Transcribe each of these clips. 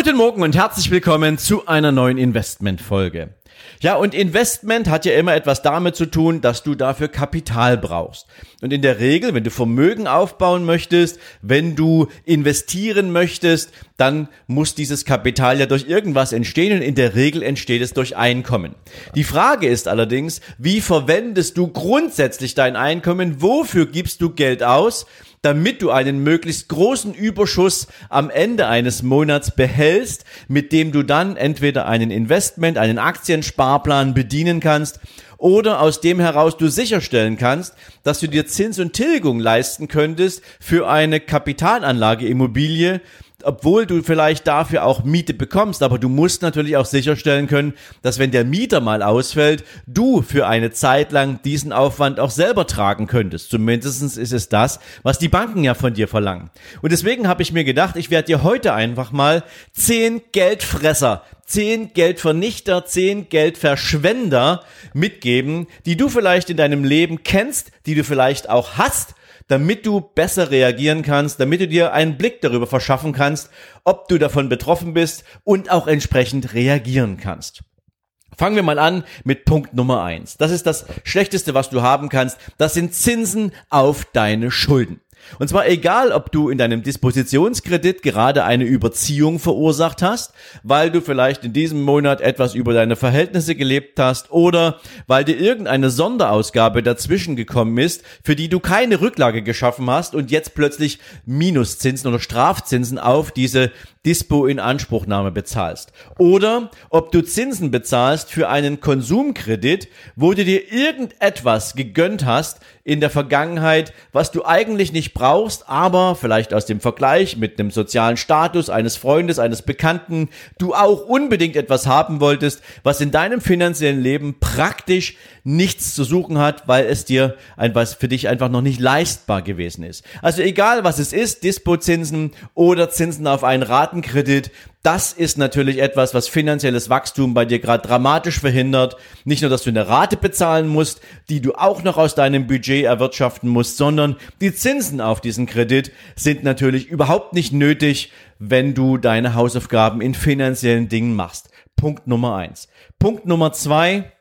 Guten Morgen und herzlich willkommen zu einer neuen Investment-Folge. Ja, und Investment hat ja immer etwas damit zu tun, dass du dafür Kapital brauchst. Und in der Regel, wenn du Vermögen aufbauen möchtest, wenn du investieren möchtest, dann muss dieses Kapital ja durch irgendwas entstehen und in der Regel entsteht es durch Einkommen. Die Frage ist allerdings, wie verwendest du grundsätzlich dein Einkommen? Wofür gibst du Geld aus? Damit du einen möglichst großen Überschuss am Ende eines Monats behältst, mit dem du dann entweder einen Investment, einen Aktiensparplan bedienen kannst oder aus dem heraus du sicherstellen kannst, dass du dir Zins und Tilgung leisten könntest für eine Kapitalanlage Immobilie, obwohl du vielleicht dafür auch Miete bekommst, aber du musst natürlich auch sicherstellen können, dass wenn der Mieter mal ausfällt, du für eine Zeit lang diesen Aufwand auch selber tragen könntest. Zumindestens ist es das, was die Banken ja von dir verlangen. Und deswegen habe ich mir gedacht, ich werde dir heute einfach mal zehn Geldfresser zehn Geldvernichter, zehn Geldverschwender mitgeben, die du vielleicht in deinem Leben kennst, die du vielleicht auch hast damit du besser reagieren kannst, damit du dir einen Blick darüber verschaffen kannst, ob du davon betroffen bist und auch entsprechend reagieren kannst. Fangen wir mal an mit Punkt Nummer eins. Das ist das Schlechteste, was du haben kannst. Das sind Zinsen auf deine Schulden. Und zwar egal, ob du in deinem Dispositionskredit gerade eine Überziehung verursacht hast, weil du vielleicht in diesem Monat etwas über deine Verhältnisse gelebt hast oder weil dir irgendeine Sonderausgabe dazwischen gekommen ist, für die du keine Rücklage geschaffen hast und jetzt plötzlich Minuszinsen oder Strafzinsen auf diese Dispo in Anspruchnahme bezahlst. Oder ob du Zinsen bezahlst für einen Konsumkredit, wo du dir irgendetwas gegönnt hast in der Vergangenheit, was du eigentlich nicht brauchst, aber vielleicht aus dem Vergleich mit einem sozialen Status eines Freundes, eines Bekannten, du auch unbedingt etwas haben wolltest, was in deinem finanziellen Leben praktisch nichts zu suchen hat, weil es dir etwas für dich einfach noch nicht leistbar gewesen ist. Also egal was es ist, Dispozinsen oder Zinsen auf einen Ratenkredit, das ist natürlich etwas, was finanzielles Wachstum bei dir gerade dramatisch verhindert. Nicht nur, dass du eine Rate bezahlen musst, die du auch noch aus deinem Budget erwirtschaften musst, sondern die Zinsen auf diesen Kredit sind natürlich überhaupt nicht nötig, wenn du deine Hausaufgaben in finanziellen Dingen machst. Punkt Nummer eins. Punkt Nummer zwei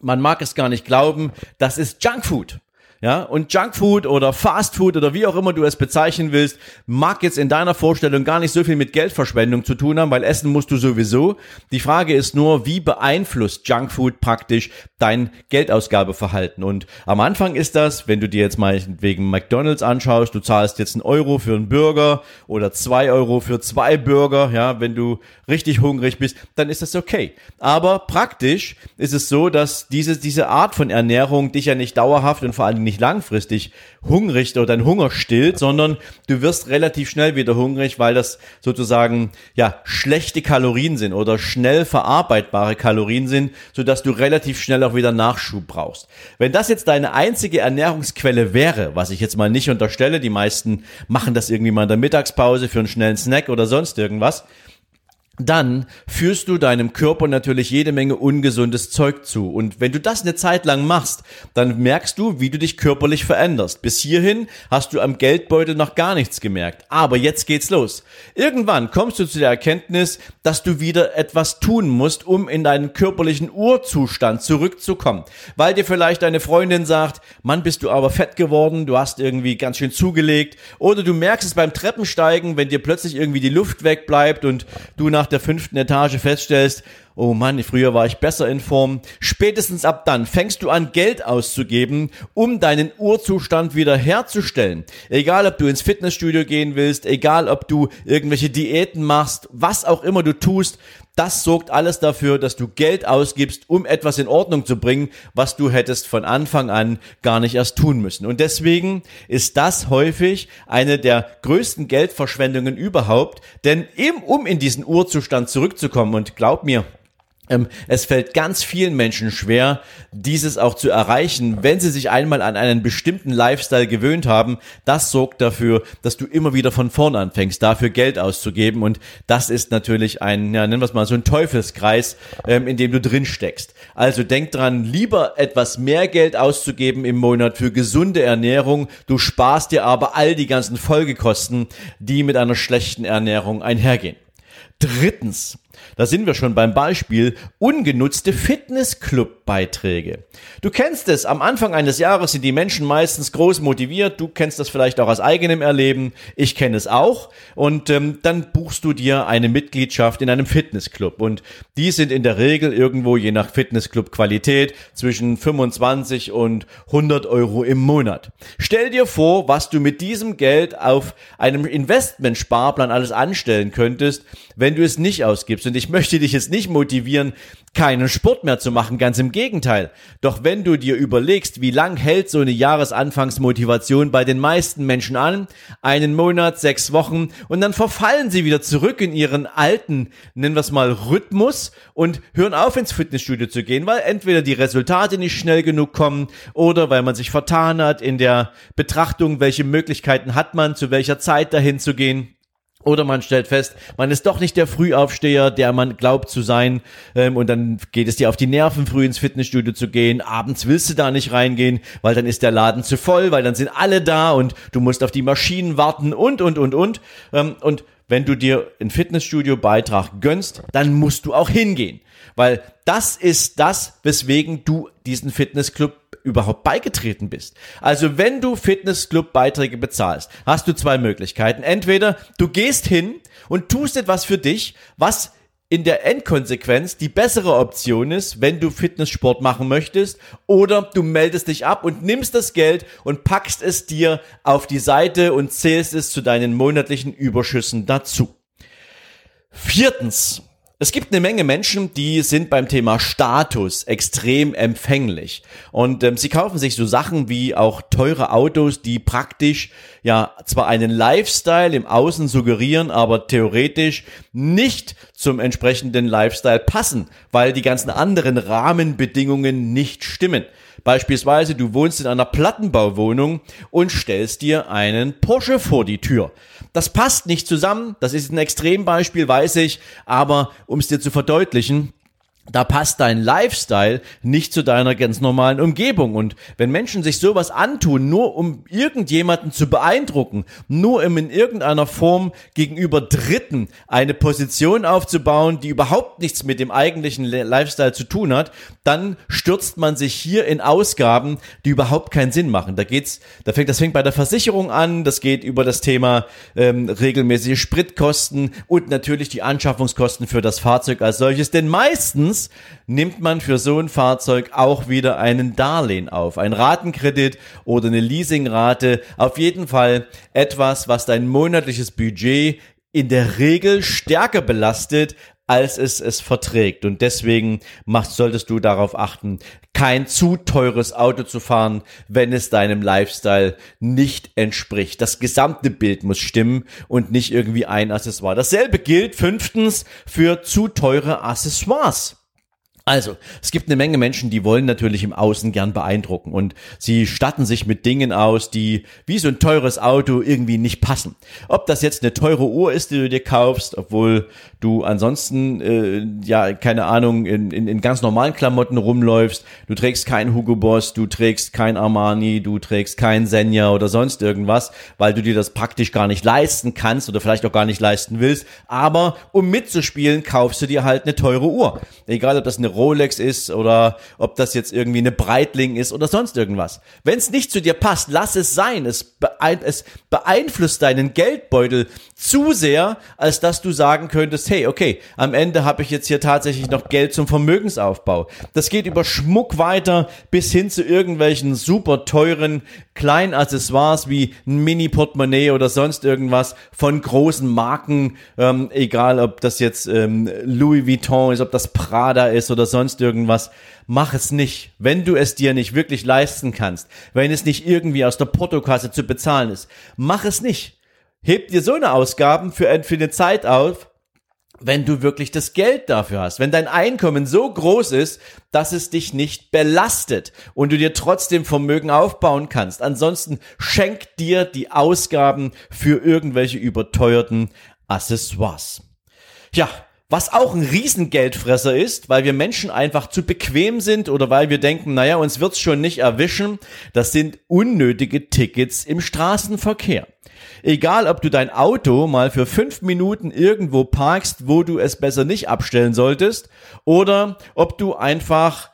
man mag es gar nicht glauben, das ist Junkfood. Ja, und Junkfood oder Fastfood oder wie auch immer du es bezeichnen willst, mag jetzt in deiner Vorstellung gar nicht so viel mit Geldverschwendung zu tun haben, weil essen musst du sowieso. Die Frage ist nur, wie beeinflusst Junkfood praktisch dein Geldausgabeverhalten? Und am Anfang ist das, wenn du dir jetzt mal wegen McDonalds anschaust, du zahlst jetzt einen Euro für einen Burger oder zwei Euro für zwei Burger, ja, wenn du richtig hungrig bist, dann ist das okay. Aber praktisch ist es so, dass diese, diese Art von Ernährung dich ja nicht dauerhaft und vor allem nicht nicht langfristig hungrig oder dein Hunger stillt, sondern du wirst relativ schnell wieder hungrig, weil das sozusagen ja schlechte Kalorien sind oder schnell verarbeitbare Kalorien sind, sodass du relativ schnell auch wieder Nachschub brauchst. Wenn das jetzt deine einzige Ernährungsquelle wäre, was ich jetzt mal nicht unterstelle, die meisten machen das irgendwie mal in der Mittagspause für einen schnellen Snack oder sonst irgendwas, dann führst du deinem Körper natürlich jede Menge ungesundes Zeug zu. Und wenn du das eine Zeit lang machst, dann merkst du, wie du dich körperlich veränderst. Bis hierhin hast du am Geldbeutel noch gar nichts gemerkt. Aber jetzt geht's los. Irgendwann kommst du zu der Erkenntnis, dass du wieder etwas tun musst, um in deinen körperlichen Urzustand zurückzukommen. Weil dir vielleicht deine Freundin sagt, Mann, bist du aber fett geworden, du hast irgendwie ganz schön zugelegt. Oder du merkst es beim Treppensteigen, wenn dir plötzlich irgendwie die Luft wegbleibt und du nach nach der fünften Etage feststellst, oh Mann, früher war ich besser in Form. Spätestens ab dann fängst du an, Geld auszugeben, um deinen Urzustand wieder herzustellen. Egal, ob du ins Fitnessstudio gehen willst, egal, ob du irgendwelche Diäten machst, was auch immer du tust, das sorgt alles dafür, dass du Geld ausgibst, um etwas in Ordnung zu bringen, was du hättest von Anfang an gar nicht erst tun müssen. Und deswegen ist das häufig eine der größten Geldverschwendungen überhaupt, denn eben um in diesen Urzustand zurückzukommen, und glaub mir, es fällt ganz vielen Menschen schwer, dieses auch zu erreichen, wenn sie sich einmal an einen bestimmten Lifestyle gewöhnt haben. Das sorgt dafür, dass du immer wieder von vorn anfängst, dafür Geld auszugeben. Und das ist natürlich ein, ja, nennen wir es mal so ein Teufelskreis, ähm, in dem du drin steckst. Also denk dran, lieber etwas mehr Geld auszugeben im Monat für gesunde Ernährung. Du sparst dir aber all die ganzen Folgekosten, die mit einer schlechten Ernährung einhergehen. Drittens, da sind wir schon beim Beispiel ungenutzte Fitnessclub-Beiträge. Du kennst es, am Anfang eines Jahres sind die Menschen meistens groß motiviert, du kennst das vielleicht auch aus eigenem Erleben, ich kenne es auch. Und ähm, dann buchst du dir eine Mitgliedschaft in einem Fitnessclub. Und die sind in der Regel irgendwo je nach Fitnessclub-Qualität zwischen 25 und 100 Euro im Monat. Stell dir vor, was du mit diesem Geld auf einem Investmentsparplan alles anstellen könntest, wenn du es nicht ausgibst und ich möchte dich jetzt nicht motivieren, keinen Sport mehr zu machen, ganz im Gegenteil. Doch wenn du dir überlegst, wie lang hält so eine Jahresanfangsmotivation bei den meisten Menschen an, einen Monat, sechs Wochen, und dann verfallen sie wieder zurück in ihren alten, nennen wir es mal, Rhythmus und hören auf ins Fitnessstudio zu gehen, weil entweder die Resultate nicht schnell genug kommen oder weil man sich vertan hat in der Betrachtung, welche Möglichkeiten hat man, zu welcher Zeit dahin zu gehen. Oder man stellt fest, man ist doch nicht der Frühaufsteher, der man glaubt zu sein. Ähm, und dann geht es dir auf die Nerven, früh ins Fitnessstudio zu gehen. Abends willst du da nicht reingehen, weil dann ist der Laden zu voll, weil dann sind alle da und du musst auf die Maschinen warten und, und, und, und. Ähm, und wenn du dir ein Fitnessstudio-Beitrag gönnst, dann musst du auch hingehen. Weil das ist das, weswegen du diesen Fitnessclub überhaupt beigetreten bist. Also wenn du Fitnessclub-Beiträge bezahlst, hast du zwei Möglichkeiten. Entweder du gehst hin und tust etwas für dich, was in der Endkonsequenz die bessere Option ist, wenn du Fitnesssport machen möchtest, oder du meldest dich ab und nimmst das Geld und packst es dir auf die Seite und zählst es zu deinen monatlichen Überschüssen dazu. Viertens, es gibt eine Menge Menschen, die sind beim Thema Status extrem empfänglich und ähm, sie kaufen sich so Sachen wie auch teure Autos, die praktisch ja zwar einen Lifestyle im Außen suggerieren, aber theoretisch nicht zum entsprechenden Lifestyle passen, weil die ganzen anderen Rahmenbedingungen nicht stimmen. Beispielsweise, du wohnst in einer Plattenbauwohnung und stellst dir einen Porsche vor die Tür. Das passt nicht zusammen, das ist ein Extrembeispiel, weiß ich, aber um es dir zu verdeutlichen, da passt dein Lifestyle nicht zu deiner ganz normalen Umgebung. Und wenn Menschen sich sowas antun, nur um irgendjemanden zu beeindrucken, nur um in irgendeiner Form gegenüber Dritten eine Position aufzubauen, die überhaupt nichts mit dem eigentlichen Lifestyle zu tun hat, dann stürzt man sich hier in Ausgaben, die überhaupt keinen Sinn machen. Da geht's, da fängt, das fängt bei der Versicherung an, das geht über das Thema ähm, regelmäßige Spritkosten und natürlich die Anschaffungskosten für das Fahrzeug als solches. Denn meistens Meistens nimmt man für so ein Fahrzeug auch wieder einen Darlehen auf, ein Ratenkredit oder eine Leasingrate. Auf jeden Fall etwas, was dein monatliches Budget in der Regel stärker belastet, als es es verträgt. Und deswegen machst, solltest du darauf achten, kein zu teures Auto zu fahren, wenn es deinem Lifestyle nicht entspricht. Das gesamte Bild muss stimmen und nicht irgendwie ein Accessoire. Dasselbe gilt fünftens für zu teure Accessoires. Also, es gibt eine Menge Menschen, die wollen natürlich im Außen gern beeindrucken und sie statten sich mit Dingen aus, die wie so ein teures Auto irgendwie nicht passen. Ob das jetzt eine teure Uhr ist, die du dir kaufst, obwohl du ansonsten, äh, ja, keine Ahnung, in, in, in ganz normalen Klamotten rumläufst, du trägst kein Hugo Boss, du trägst kein Armani, du trägst kein Senja oder sonst irgendwas, weil du dir das praktisch gar nicht leisten kannst oder vielleicht auch gar nicht leisten willst, aber um mitzuspielen, kaufst du dir halt eine teure Uhr. Egal, ob das eine Rolex ist oder ob das jetzt irgendwie eine Breitling ist oder sonst irgendwas. Wenn es nicht zu dir passt, lass es sein. Es, beein es beeinflusst deinen Geldbeutel zu sehr, als dass du sagen könntest, hey, okay, am Ende habe ich jetzt hier tatsächlich noch Geld zum Vermögensaufbau. Das geht über Schmuck weiter bis hin zu irgendwelchen super teuren kleinen Accessoires wie ein Mini-Portemonnaie oder sonst irgendwas von großen Marken, ähm, egal ob das jetzt ähm, Louis Vuitton ist, ob das Prada ist oder sonst irgendwas, mach es nicht. Wenn du es dir nicht wirklich leisten kannst, wenn es nicht irgendwie aus der Portokasse zu bezahlen ist, mach es nicht. Heb dir so eine Ausgaben für, für eine Zeit auf, wenn du wirklich das Geld dafür hast, wenn dein Einkommen so groß ist, dass es dich nicht belastet und du dir trotzdem Vermögen aufbauen kannst. Ansonsten schenk dir die Ausgaben für irgendwelche überteuerten Accessoires. Ja, was auch ein Riesengeldfresser ist, weil wir Menschen einfach zu bequem sind oder weil wir denken, naja, uns wird's schon nicht erwischen, das sind unnötige Tickets im Straßenverkehr. Egal, ob du dein Auto mal für fünf Minuten irgendwo parkst, wo du es besser nicht abstellen solltest, oder ob du einfach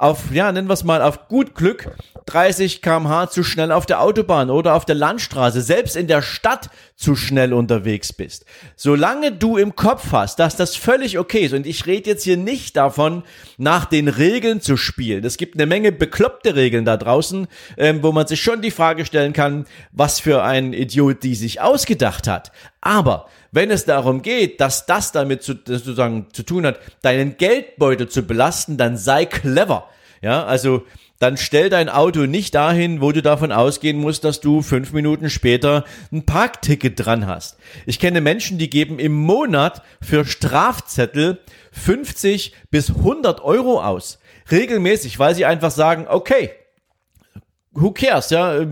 auf, ja, nennen wir es mal, auf gut Glück 30 kmh zu schnell auf der Autobahn oder auf der Landstraße, selbst in der Stadt zu schnell unterwegs bist. Solange du im Kopf hast, dass das völlig okay ist, und ich rede jetzt hier nicht davon, nach den Regeln zu spielen. Es gibt eine Menge bekloppte Regeln da draußen, ähm, wo man sich schon die Frage stellen kann, was für ein Idiot die sich ausgedacht hat. Aber wenn es darum geht, dass das damit zu, sozusagen zu tun hat, deinen Geldbeutel zu belasten, dann sei clever. Ja, also dann stell dein Auto nicht dahin, wo du davon ausgehen musst, dass du fünf Minuten später ein Parkticket dran hast. Ich kenne Menschen, die geben im Monat für Strafzettel 50 bis 100 Euro aus. Regelmäßig, weil sie einfach sagen, okay, who cares, ja,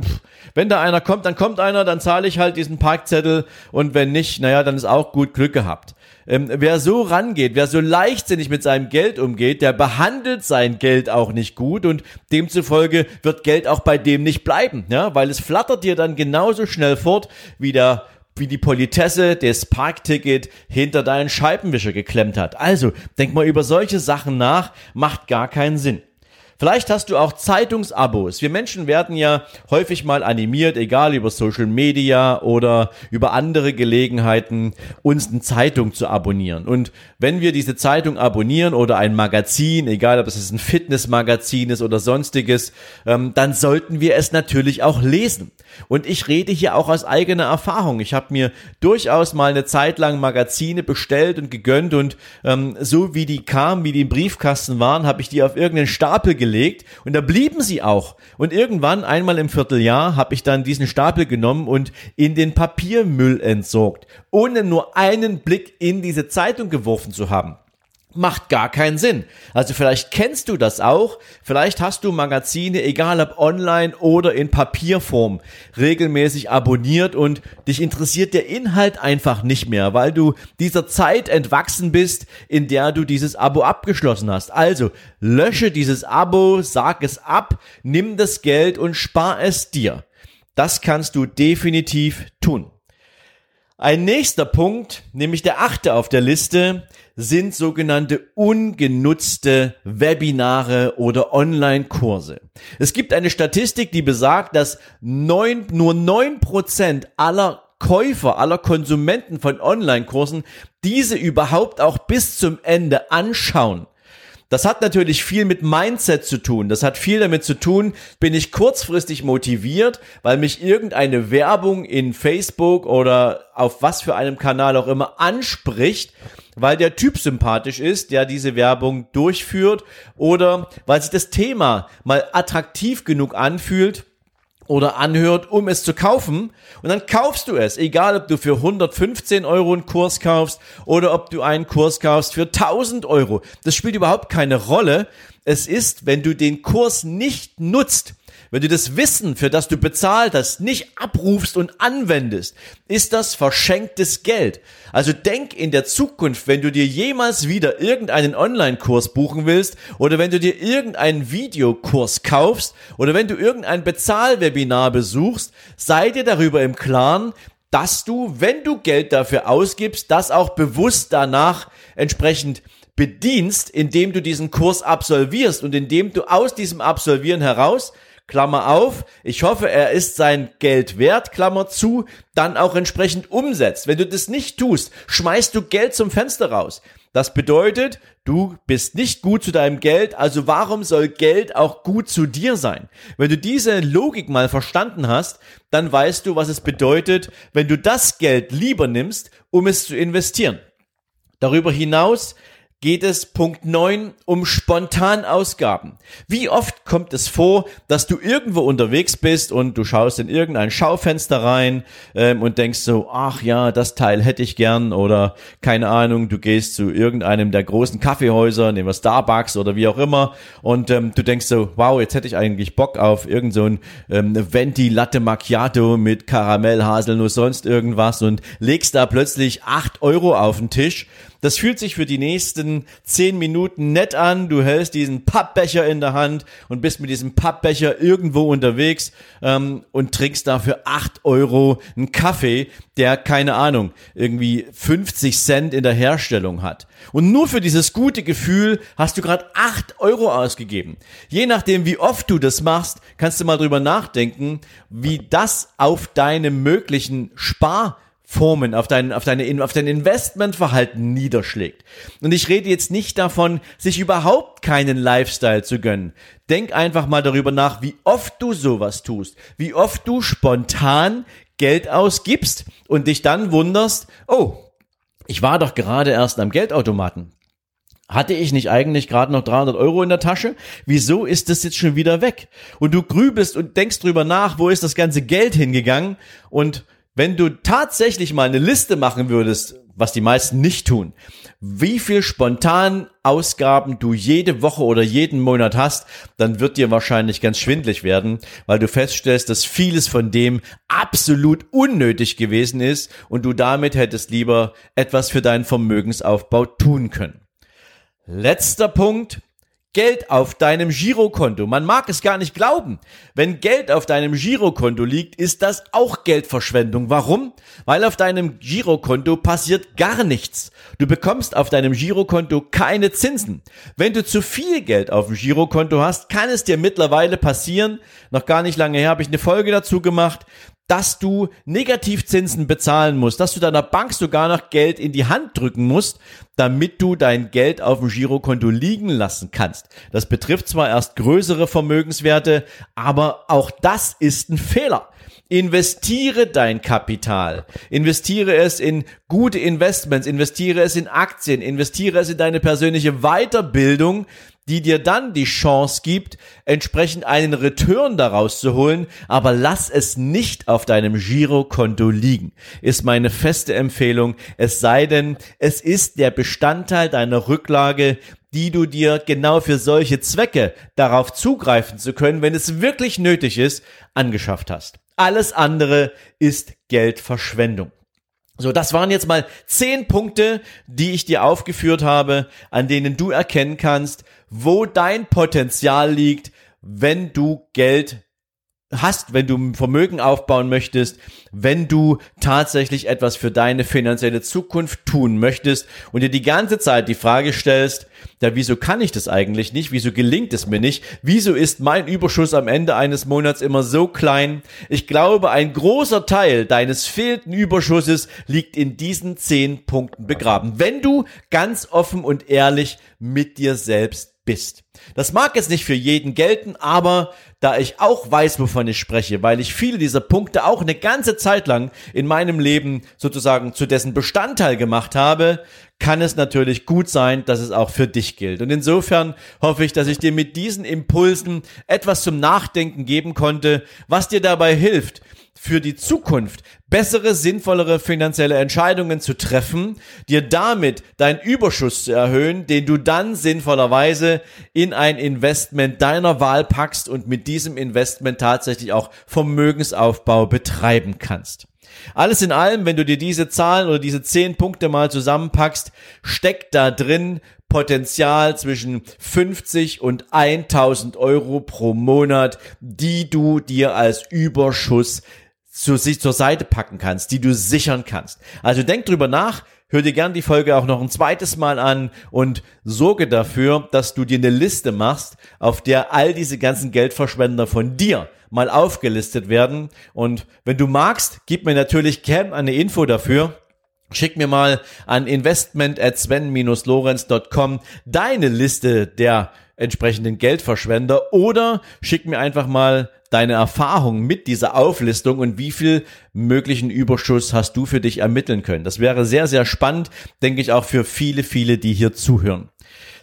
wenn da einer kommt, dann kommt einer, dann zahle ich halt diesen Parkzettel und wenn nicht, naja, dann ist auch gut Glück gehabt. Ähm, wer so rangeht, wer so leichtsinnig mit seinem Geld umgeht, der behandelt sein Geld auch nicht gut und demzufolge wird Geld auch bei dem nicht bleiben, ja, weil es flattert dir dann genauso schnell fort wie der wie die Politesse das Parkticket hinter deinen Scheibenwischer geklemmt hat. Also, denk mal über solche Sachen nach, macht gar keinen Sinn. Vielleicht hast du auch Zeitungsabos. Wir Menschen werden ja häufig mal animiert, egal über Social Media oder über andere Gelegenheiten, uns eine Zeitung zu abonnieren. Und wenn wir diese Zeitung abonnieren oder ein Magazin, egal ob es ein Fitnessmagazin ist oder sonstiges, ähm, dann sollten wir es natürlich auch lesen. Und ich rede hier auch aus eigener Erfahrung. Ich habe mir durchaus mal eine Zeit lang Magazine bestellt und gegönnt und ähm, so wie die kamen, wie die im Briefkasten waren, habe ich die auf irgendeinen Stapel gelegt und da blieben sie auch. Und irgendwann, einmal im Vierteljahr, habe ich dann diesen Stapel genommen und in den Papiermüll entsorgt, ohne nur einen Blick in diese Zeitung geworfen zu haben macht gar keinen Sinn. Also vielleicht kennst du das auch, vielleicht hast du Magazine, egal ob online oder in Papierform, regelmäßig abonniert und dich interessiert der Inhalt einfach nicht mehr, weil du dieser Zeit entwachsen bist, in der du dieses Abo abgeschlossen hast. Also lösche dieses Abo, sag es ab, nimm das Geld und spar es dir. Das kannst du definitiv tun. Ein nächster Punkt, nämlich der achte auf der Liste, sind sogenannte ungenutzte Webinare oder Online-Kurse. Es gibt eine Statistik, die besagt, dass neun, nur neun Prozent aller Käufer, aller Konsumenten von Online-Kursen diese überhaupt auch bis zum Ende anschauen. Das hat natürlich viel mit Mindset zu tun. Das hat viel damit zu tun, bin ich kurzfristig motiviert, weil mich irgendeine Werbung in Facebook oder auf was für einem Kanal auch immer anspricht, weil der Typ sympathisch ist, der diese Werbung durchführt oder weil sich das Thema mal attraktiv genug anfühlt, oder anhört, um es zu kaufen. Und dann kaufst du es, egal ob du für 115 Euro einen Kurs kaufst oder ob du einen Kurs kaufst für 1000 Euro. Das spielt überhaupt keine Rolle. Es ist, wenn du den Kurs nicht nutzt, wenn du das Wissen, für das du bezahlt hast, nicht abrufst und anwendest, ist das verschenktes Geld. Also denk in der Zukunft, wenn du dir jemals wieder irgendeinen Online-Kurs buchen willst oder wenn du dir irgendeinen Videokurs kaufst oder wenn du irgendein Bezahlwebinar besuchst, sei dir darüber im Klaren, dass du, wenn du Geld dafür ausgibst, das auch bewusst danach entsprechend bedienst, indem du diesen Kurs absolvierst und indem du aus diesem Absolvieren heraus Klammer auf, ich hoffe, er ist sein Geld wert, Klammer zu, dann auch entsprechend umsetzt. Wenn du das nicht tust, schmeißt du Geld zum Fenster raus. Das bedeutet, du bist nicht gut zu deinem Geld, also warum soll Geld auch gut zu dir sein? Wenn du diese Logik mal verstanden hast, dann weißt du, was es bedeutet, wenn du das Geld lieber nimmst, um es zu investieren. Darüber hinaus geht es Punkt 9 um Spontanausgaben. Wie oft kommt es vor, dass du irgendwo unterwegs bist und du schaust in irgendein Schaufenster rein ähm, und denkst so, ach ja, das Teil hätte ich gern oder keine Ahnung, du gehst zu irgendeinem der großen Kaffeehäuser, nehmen wir Starbucks oder wie auch immer und ähm, du denkst so, wow, jetzt hätte ich eigentlich Bock auf irgend so ein ähm, Venti Latte Macchiato mit Karamell, Haselnuss, sonst irgendwas und legst da plötzlich acht Euro auf den Tisch das fühlt sich für die nächsten zehn Minuten nett an. Du hältst diesen Pappbecher in der Hand und bist mit diesem Pappbecher irgendwo unterwegs ähm, und trinkst dafür acht Euro einen Kaffee, der, keine Ahnung, irgendwie 50 Cent in der Herstellung hat. Und nur für dieses gute Gefühl hast du gerade acht Euro ausgegeben. Je nachdem, wie oft du das machst, kannst du mal drüber nachdenken, wie das auf deine möglichen Spar Formen, auf dein, auf deine, auf dein Investmentverhalten niederschlägt. Und ich rede jetzt nicht davon, sich überhaupt keinen Lifestyle zu gönnen. Denk einfach mal darüber nach, wie oft du sowas tust, wie oft du spontan Geld ausgibst und dich dann wunderst, oh, ich war doch gerade erst am Geldautomaten. Hatte ich nicht eigentlich gerade noch 300 Euro in der Tasche? Wieso ist das jetzt schon wieder weg? Und du grübelst und denkst drüber nach, wo ist das ganze Geld hingegangen? Und wenn du tatsächlich mal eine Liste machen würdest, was die meisten nicht tun, wie viel spontan Ausgaben du jede Woche oder jeden Monat hast, dann wird dir wahrscheinlich ganz schwindlig werden, weil du feststellst, dass vieles von dem absolut unnötig gewesen ist und du damit hättest lieber etwas für deinen Vermögensaufbau tun können. Letzter Punkt, Geld auf deinem Girokonto. Man mag es gar nicht glauben. Wenn Geld auf deinem Girokonto liegt, ist das auch Geldverschwendung. Warum? Weil auf deinem Girokonto passiert gar nichts. Du bekommst auf deinem Girokonto keine Zinsen. Wenn du zu viel Geld auf dem Girokonto hast, kann es dir mittlerweile passieren, noch gar nicht lange her habe ich eine Folge dazu gemacht, dass du Negativzinsen bezahlen musst, dass du deiner Bank sogar noch Geld in die Hand drücken musst, damit du dein Geld auf dem Girokonto liegen lassen kannst. Das betrifft zwar erst größere Vermögenswerte, aber auch das ist ein Fehler. Investiere dein Kapital. Investiere es in gute Investments. Investiere es in Aktien. Investiere es in deine persönliche Weiterbildung, die dir dann die Chance gibt, entsprechend einen Return daraus zu holen, aber lass es nicht auf deinem Girokonto liegen, ist meine feste Empfehlung, es sei denn, es ist der Bestandteil deiner Rücklage, die du dir genau für solche Zwecke, darauf zugreifen zu können, wenn es wirklich nötig ist, angeschafft hast. Alles andere ist Geldverschwendung. So, das waren jetzt mal zehn Punkte, die ich dir aufgeführt habe, an denen du erkennen kannst, wo dein Potenzial liegt, wenn du Geld hast, wenn du Vermögen aufbauen möchtest, wenn du tatsächlich etwas für deine finanzielle Zukunft tun möchtest und dir die ganze Zeit die Frage stellst, ja, wieso kann ich das eigentlich nicht? Wieso gelingt es mir nicht? Wieso ist mein Überschuss am Ende eines Monats immer so klein? Ich glaube, ein großer Teil deines fehlenden Überschusses liegt in diesen zehn Punkten begraben. Wenn du ganz offen und ehrlich mit dir selbst bist. Das mag jetzt nicht für jeden gelten, aber da ich auch weiß, wovon ich spreche, weil ich viele dieser Punkte auch eine ganze Zeit lang in meinem Leben sozusagen zu dessen Bestandteil gemacht habe, kann es natürlich gut sein, dass es auch für dich gilt. Und insofern hoffe ich, dass ich dir mit diesen Impulsen etwas zum Nachdenken geben konnte, was dir dabei hilft, für die Zukunft bessere, sinnvollere finanzielle Entscheidungen zu treffen, dir damit deinen Überschuss zu erhöhen, den du dann sinnvollerweise in ein Investment deiner Wahl packst und mit diesem Investment tatsächlich auch Vermögensaufbau betreiben kannst. Alles in allem, wenn du dir diese Zahlen oder diese zehn Punkte mal zusammenpackst, steckt da drin Potenzial zwischen 50 und 1000 Euro pro Monat, die du dir als Überschuss zu, sich zur Seite packen kannst, die du sichern kannst. Also denk drüber nach, hör dir gern die Folge auch noch ein zweites Mal an und sorge dafür, dass du dir eine Liste machst, auf der all diese ganzen Geldverschwender von dir mal aufgelistet werden. Und wenn du magst, gib mir natürlich gern eine Info dafür. Schick mir mal an investment at sven-lorenz.com deine Liste der entsprechenden Geldverschwender oder schick mir einfach mal deine Erfahrung mit dieser Auflistung und wie viel möglichen Überschuss hast du für dich ermitteln können. Das wäre sehr, sehr spannend, denke ich auch für viele, viele, die hier zuhören.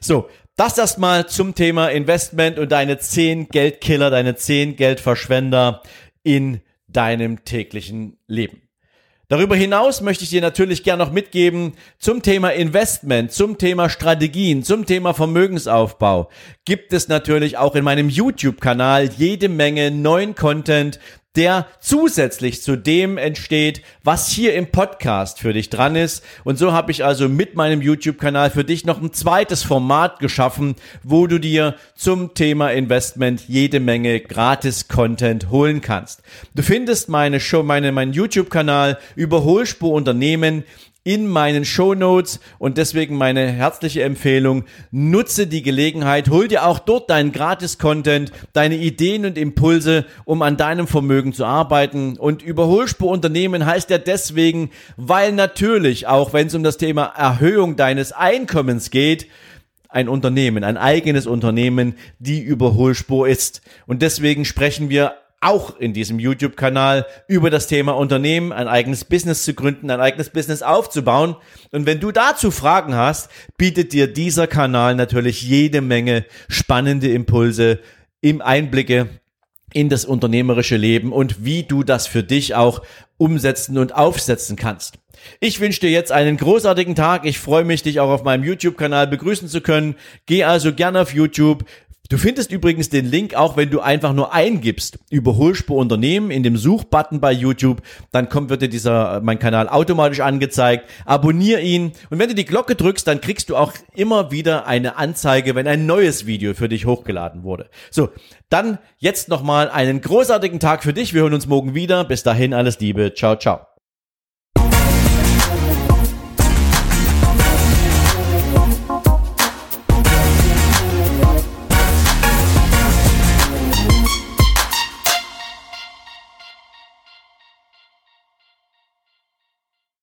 So, das erstmal zum Thema Investment und deine zehn Geldkiller, deine zehn Geldverschwender in deinem täglichen Leben. Darüber hinaus möchte ich dir natürlich gern noch mitgeben zum Thema Investment, zum Thema Strategien, zum Thema Vermögensaufbau. Gibt es natürlich auch in meinem YouTube-Kanal jede Menge neuen Content, der zusätzlich zu dem entsteht, was hier im Podcast für dich dran ist. Und so habe ich also mit meinem YouTube-Kanal für dich noch ein zweites Format geschaffen, wo du dir zum Thema Investment jede Menge Gratis-Content holen kannst. Du findest meine Show, meine, meinen YouTube-Kanal Überholspur Unternehmen in meinen Show Notes und deswegen meine herzliche Empfehlung, nutze die Gelegenheit, hol dir auch dort deinen Gratis-Content, deine Ideen und Impulse, um an deinem Vermögen zu arbeiten. Und Überholspurunternehmen heißt ja deswegen, weil natürlich, auch wenn es um das Thema Erhöhung deines Einkommens geht, ein Unternehmen, ein eigenes Unternehmen, die Überholspur ist. Und deswegen sprechen wir auch in diesem YouTube-Kanal über das Thema Unternehmen, ein eigenes Business zu gründen, ein eigenes Business aufzubauen. Und wenn du dazu Fragen hast, bietet dir dieser Kanal natürlich jede Menge spannende Impulse im Einblicke in das unternehmerische Leben und wie du das für dich auch umsetzen und aufsetzen kannst. Ich wünsche dir jetzt einen großartigen Tag. Ich freue mich, dich auch auf meinem YouTube-Kanal begrüßen zu können. Geh also gerne auf YouTube, Du findest übrigens den Link auch, wenn du einfach nur eingibst, Überholspur Unternehmen in dem Suchbutton bei YouTube, dann kommt, wird dir dieser, äh, mein Kanal automatisch angezeigt. Abonnier ihn und wenn du die Glocke drückst, dann kriegst du auch immer wieder eine Anzeige, wenn ein neues Video für dich hochgeladen wurde. So, dann jetzt nochmal einen großartigen Tag für dich. Wir hören uns morgen wieder. Bis dahin alles Liebe. Ciao, ciao.